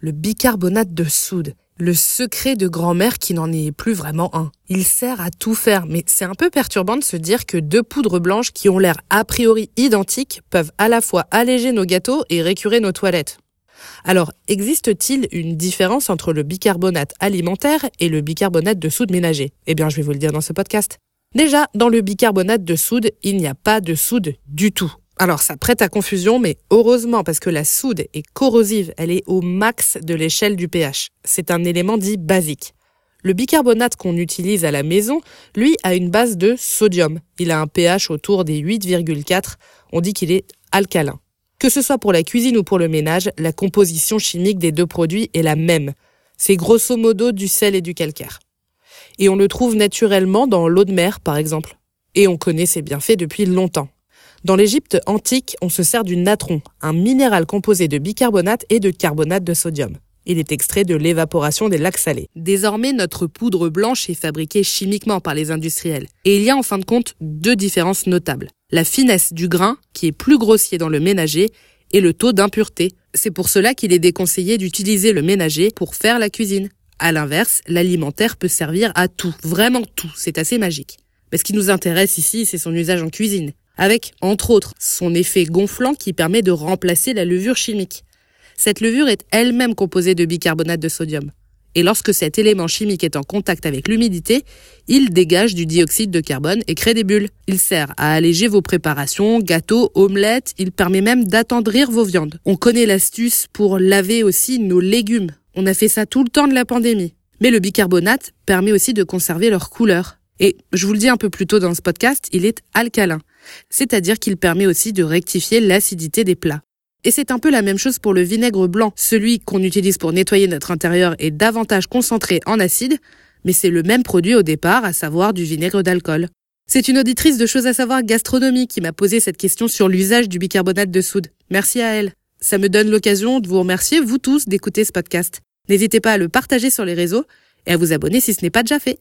Le bicarbonate de soude. Le secret de grand-mère qui n'en est plus vraiment un. Il sert à tout faire, mais c'est un peu perturbant de se dire que deux poudres blanches qui ont l'air a priori identiques peuvent à la fois alléger nos gâteaux et récurer nos toilettes. Alors, existe-t-il une différence entre le bicarbonate alimentaire et le bicarbonate de soude ménager? Eh bien, je vais vous le dire dans ce podcast. Déjà, dans le bicarbonate de soude, il n'y a pas de soude du tout. Alors ça prête à confusion, mais heureusement parce que la soude est corrosive, elle est au max de l'échelle du pH. C'est un élément dit basique. Le bicarbonate qu'on utilise à la maison, lui, a une base de sodium. Il a un pH autour des 8,4. On dit qu'il est alcalin. Que ce soit pour la cuisine ou pour le ménage, la composition chimique des deux produits est la même. C'est grosso modo du sel et du calcaire. Et on le trouve naturellement dans l'eau de mer, par exemple. Et on connaît ses bienfaits depuis longtemps. Dans l'Égypte antique, on se sert du natron, un minéral composé de bicarbonate et de carbonate de sodium. Il est extrait de l'évaporation des lacs salés. Désormais, notre poudre blanche est fabriquée chimiquement par les industriels. Et il y a en fin de compte deux différences notables. La finesse du grain, qui est plus grossier dans le ménager, et le taux d'impureté. C'est pour cela qu'il est déconseillé d'utiliser le ménager pour faire la cuisine. À l'inverse, l'alimentaire peut servir à tout, vraiment tout, c'est assez magique. Mais ce qui nous intéresse ici, c'est son usage en cuisine avec, entre autres, son effet gonflant qui permet de remplacer la levure chimique. Cette levure est elle-même composée de bicarbonate de sodium. Et lorsque cet élément chimique est en contact avec l'humidité, il dégage du dioxyde de carbone et crée des bulles. Il sert à alléger vos préparations, gâteaux, omelettes, il permet même d'attendrir vos viandes. On connaît l'astuce pour laver aussi nos légumes. On a fait ça tout le temps de la pandémie. Mais le bicarbonate permet aussi de conserver leur couleur. Et je vous le dis un peu plus tôt dans ce podcast, il est alcalin c'est-à-dire qu'il permet aussi de rectifier l'acidité des plats. Et c'est un peu la même chose pour le vinaigre blanc. Celui qu'on utilise pour nettoyer notre intérieur est davantage concentré en acide, mais c'est le même produit au départ, à savoir du vinaigre d'alcool. C'est une auditrice de choses à savoir gastronomie qui m'a posé cette question sur l'usage du bicarbonate de soude. Merci à elle. Ça me donne l'occasion de vous remercier, vous tous, d'écouter ce podcast. N'hésitez pas à le partager sur les réseaux et à vous abonner si ce n'est pas déjà fait.